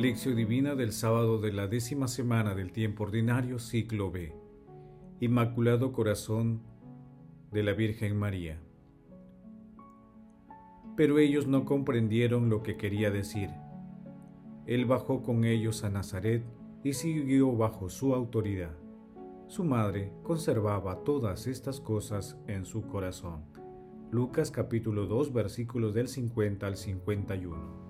Lección Divina del sábado de la décima semana del tiempo ordinario, ciclo B. Inmaculado Corazón de la Virgen María. Pero ellos no comprendieron lo que quería decir. Él bajó con ellos a Nazaret y siguió bajo su autoridad. Su madre conservaba todas estas cosas en su corazón. Lucas capítulo 2 versículos del 50 al 51.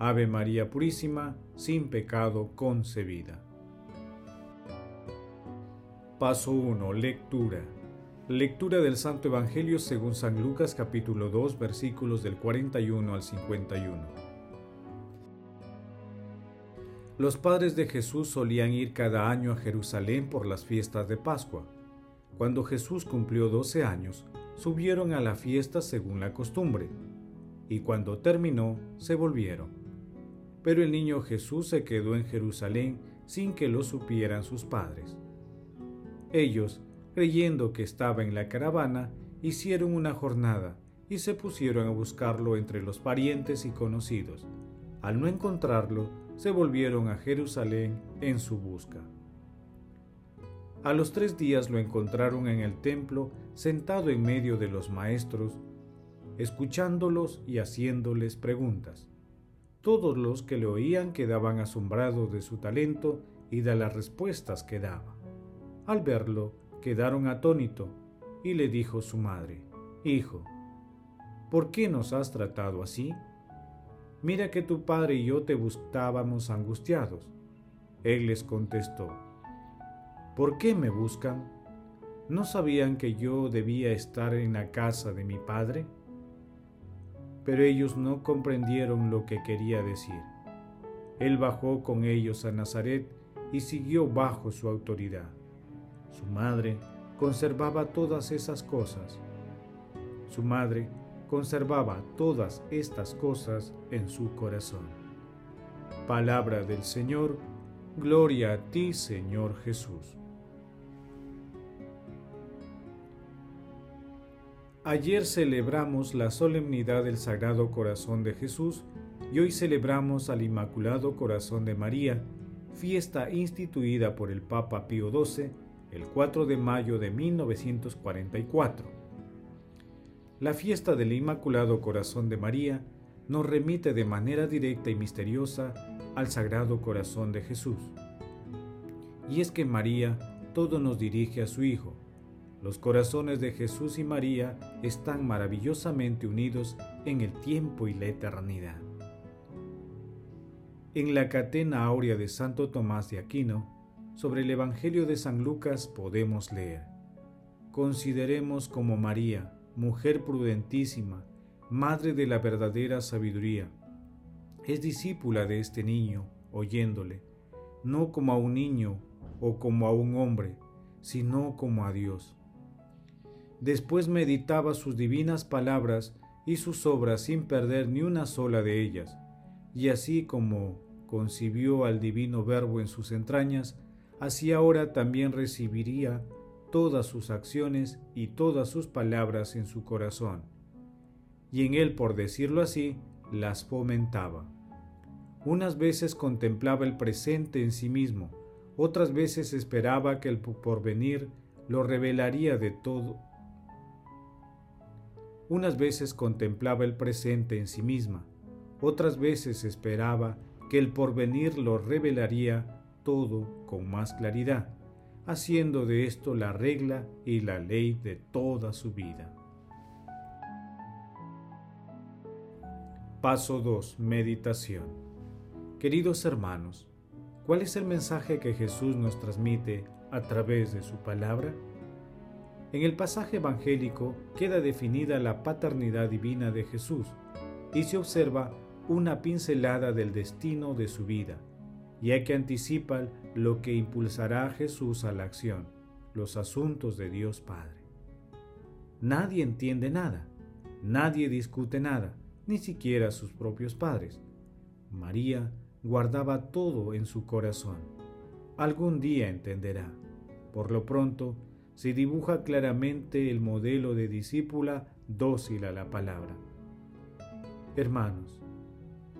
Ave María Purísima, sin pecado concebida. Paso 1. Lectura. Lectura del Santo Evangelio según San Lucas capítulo 2 versículos del 41 al 51. Los padres de Jesús solían ir cada año a Jerusalén por las fiestas de Pascua. Cuando Jesús cumplió 12 años, subieron a la fiesta según la costumbre, y cuando terminó, se volvieron pero el niño Jesús se quedó en Jerusalén sin que lo supieran sus padres. Ellos, creyendo que estaba en la caravana, hicieron una jornada y se pusieron a buscarlo entre los parientes y conocidos. Al no encontrarlo, se volvieron a Jerusalén en su busca. A los tres días lo encontraron en el templo sentado en medio de los maestros, escuchándolos y haciéndoles preguntas. Todos los que le oían quedaban asombrados de su talento y de las respuestas que daba. Al verlo, quedaron atónitos y le dijo su madre, Hijo, ¿por qué nos has tratado así? Mira que tu padre y yo te buscábamos angustiados. Él les contestó, ¿por qué me buscan? ¿No sabían que yo debía estar en la casa de mi padre? Pero ellos no comprendieron lo que quería decir. Él bajó con ellos a Nazaret y siguió bajo su autoridad. Su madre conservaba todas esas cosas. Su madre conservaba todas estas cosas en su corazón. Palabra del Señor, gloria a ti Señor Jesús. Ayer celebramos la solemnidad del Sagrado Corazón de Jesús y hoy celebramos al Inmaculado Corazón de María, fiesta instituida por el Papa Pío XII el 4 de mayo de 1944. La fiesta del Inmaculado Corazón de María nos remite de manera directa y misteriosa al Sagrado Corazón de Jesús. Y es que María todo nos dirige a su Hijo, los corazones de Jesús y María están maravillosamente unidos en el tiempo y la eternidad. En la catena áurea de Santo Tomás de Aquino, sobre el Evangelio de San Lucas podemos leer, Consideremos como María, mujer prudentísima, madre de la verdadera sabiduría, es discípula de este niño, oyéndole, no como a un niño o como a un hombre, sino como a Dios Después meditaba sus divinas palabras y sus obras sin perder ni una sola de ellas, y así como concibió al divino Verbo en sus entrañas, así ahora también recibiría todas sus acciones y todas sus palabras en su corazón, y en él, por decirlo así, las fomentaba. Unas veces contemplaba el presente en sí mismo, otras veces esperaba que el porvenir lo revelaría de todo unas veces contemplaba el presente en sí misma, otras veces esperaba que el porvenir lo revelaría todo con más claridad, haciendo de esto la regla y la ley de toda su vida. Paso 2. Meditación. Queridos hermanos, ¿cuál es el mensaje que Jesús nos transmite a través de su palabra? En el pasaje evangélico queda definida la paternidad divina de Jesús y se observa una pincelada del destino de su vida, ya que anticipan lo que impulsará a Jesús a la acción, los asuntos de Dios Padre. Nadie entiende nada, nadie discute nada, ni siquiera sus propios padres. María guardaba todo en su corazón. Algún día entenderá. Por lo pronto, se dibuja claramente el modelo de discípula dócil a la palabra. Hermanos,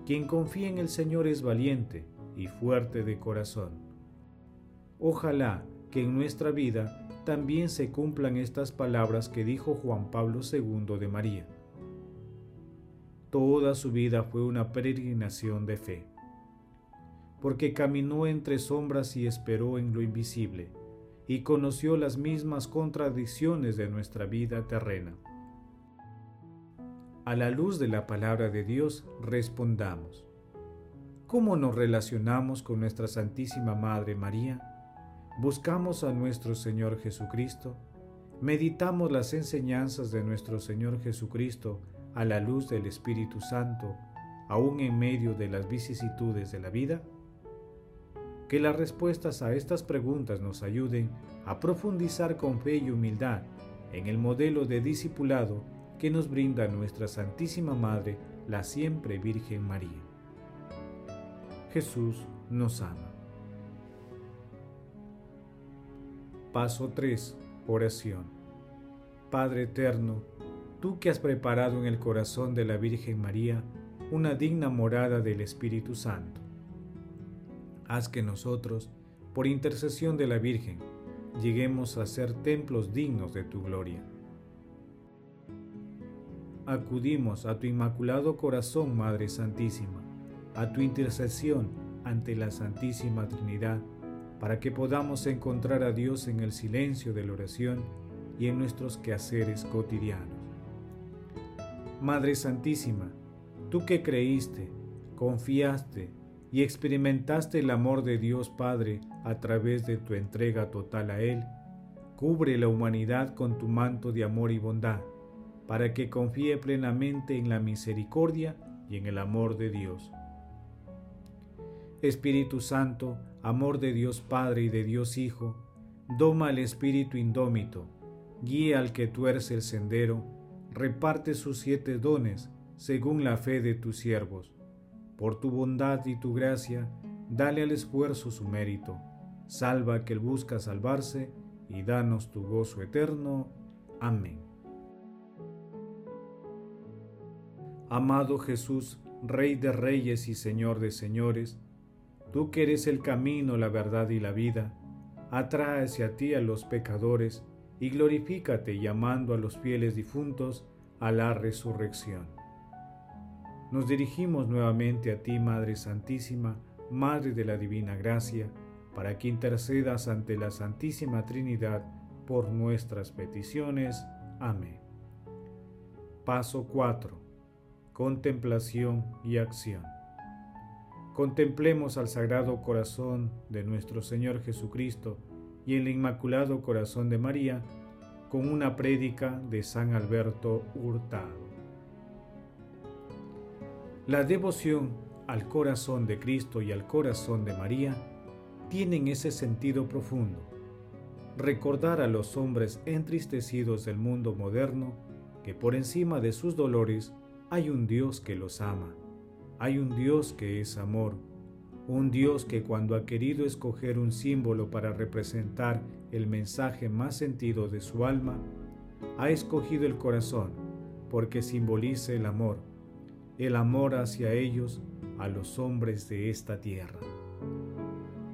quien confía en el Señor es valiente y fuerte de corazón. Ojalá que en nuestra vida también se cumplan estas palabras que dijo Juan Pablo II de María. Toda su vida fue una peregrinación de fe, porque caminó entre sombras y esperó en lo invisible, y conoció las mismas contradicciones de nuestra vida terrena. A la luz de la palabra de Dios respondamos. ¿Cómo nos relacionamos con nuestra Santísima Madre María? ¿Buscamos a nuestro Señor Jesucristo? ¿Meditamos las enseñanzas de nuestro Señor Jesucristo a la luz del Espíritu Santo, aún en medio de las vicisitudes de la vida? Que las respuestas a estas preguntas nos ayuden a profundizar con fe y humildad en el modelo de discipulado que nos brinda nuestra Santísima Madre, la siempre Virgen María. Jesús nos ama. Paso 3. Oración. Padre eterno, tú que has preparado en el corazón de la Virgen María una digna morada del Espíritu Santo. Haz que nosotros, por intercesión de la Virgen, lleguemos a ser templos dignos de tu gloria acudimos a tu inmaculado corazón, Madre Santísima, a tu intercesión ante la Santísima Trinidad, para que podamos encontrar a Dios en el silencio de la oración y en nuestros quehaceres cotidianos. Madre Santísima, tú que creíste, confiaste y experimentaste el amor de Dios Padre a través de tu entrega total a Él, cubre la humanidad con tu manto de amor y bondad para que confíe plenamente en la misericordia y en el amor de Dios. Espíritu Santo, amor de Dios Padre y de Dios Hijo, doma el espíritu indómito, guía al que tuerce el sendero, reparte sus siete dones según la fe de tus siervos. Por tu bondad y tu gracia, dale al esfuerzo su mérito. Salva que él busca salvarse y danos tu gozo eterno. Amén. Amado Jesús, Rey de reyes y Señor de señores, tú que eres el camino, la verdad y la vida, atrae hacia ti a los pecadores y glorifícate llamando a los fieles difuntos a la resurrección. Nos dirigimos nuevamente a ti, Madre Santísima, Madre de la Divina Gracia, para que intercedas ante la Santísima Trinidad por nuestras peticiones. Amén. Paso 4 contemplación y acción. Contemplemos al Sagrado Corazón de nuestro Señor Jesucristo y el Inmaculado Corazón de María con una prédica de San Alberto Hurtado. La devoción al corazón de Cristo y al corazón de María tienen ese sentido profundo, recordar a los hombres entristecidos del mundo moderno que por encima de sus dolores hay un Dios que los ama, hay un Dios que es amor, un Dios que cuando ha querido escoger un símbolo para representar el mensaje más sentido de su alma, ha escogido el corazón porque simboliza el amor, el amor hacia ellos, a los hombres de esta tierra.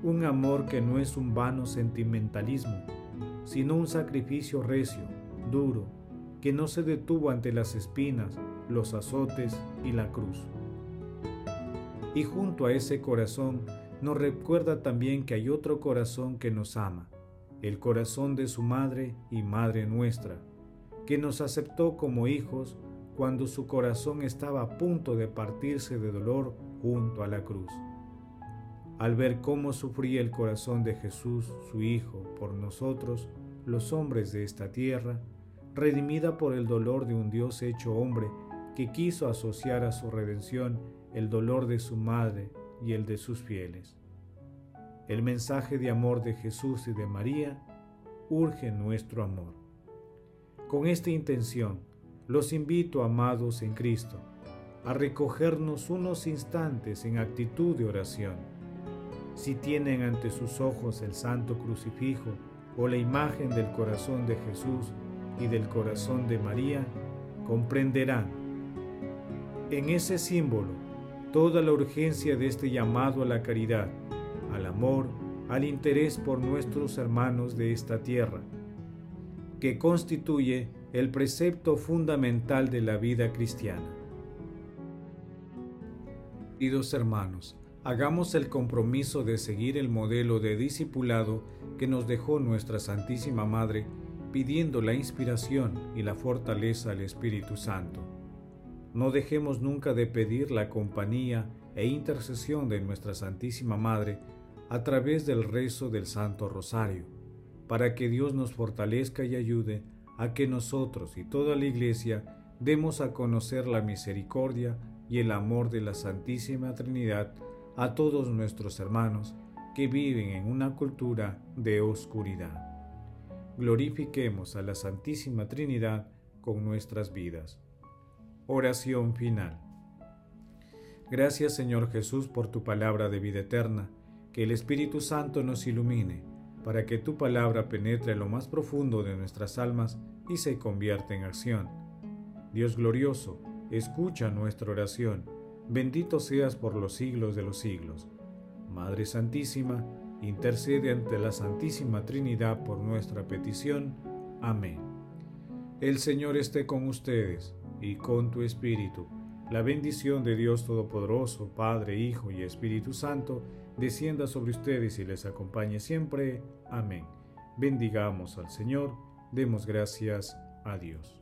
Un amor que no es un vano sentimentalismo, sino un sacrificio recio, duro, que no se detuvo ante las espinas, los azotes y la cruz. Y junto a ese corazón nos recuerda también que hay otro corazón que nos ama, el corazón de su Madre y Madre nuestra, que nos aceptó como hijos cuando su corazón estaba a punto de partirse de dolor junto a la cruz. Al ver cómo sufría el corazón de Jesús, su Hijo, por nosotros, los hombres de esta tierra, redimida por el dolor de un Dios hecho hombre que quiso asociar a su redención el dolor de su madre y el de sus fieles. el mensaje de amor de Jesús y de María urge nuestro amor. Con esta intención, los invito, amados en Cristo, a recogernos unos instantes en actitud de oración. Si tienen ante sus ojos el santo crucifijo o la imagen del corazón de Jesús y del corazón de María, comprenderán en ese símbolo toda la urgencia de este llamado a la caridad, al amor, al interés por nuestros hermanos de esta tierra, que constituye el precepto fundamental de la vida cristiana. Queridos hermanos, hagamos el compromiso de seguir el modelo de discipulado que nos dejó nuestra Santísima Madre, pidiendo la inspiración y la fortaleza al Espíritu Santo. No dejemos nunca de pedir la compañía e intercesión de nuestra Santísima Madre a través del rezo del Santo Rosario, para que Dios nos fortalezca y ayude a que nosotros y toda la Iglesia demos a conocer la misericordia y el amor de la Santísima Trinidad a todos nuestros hermanos que viven en una cultura de oscuridad. Glorifiquemos a la Santísima Trinidad con nuestras vidas. Oración final. Gracias Señor Jesús por tu palabra de vida eterna que el Espíritu Santo nos ilumine, para que tu palabra penetre lo más profundo de nuestras almas y se convierta en acción. Dios glorioso, escucha nuestra oración. Bendito seas por los siglos de los siglos. Madre Santísima, intercede ante la Santísima Trinidad por nuestra petición. Amén. El Señor esté con ustedes y con tu Espíritu. La bendición de Dios Todopoderoso, Padre, Hijo y Espíritu Santo, descienda sobre ustedes y les acompañe siempre. Amén. Bendigamos al Señor, demos gracias a Dios.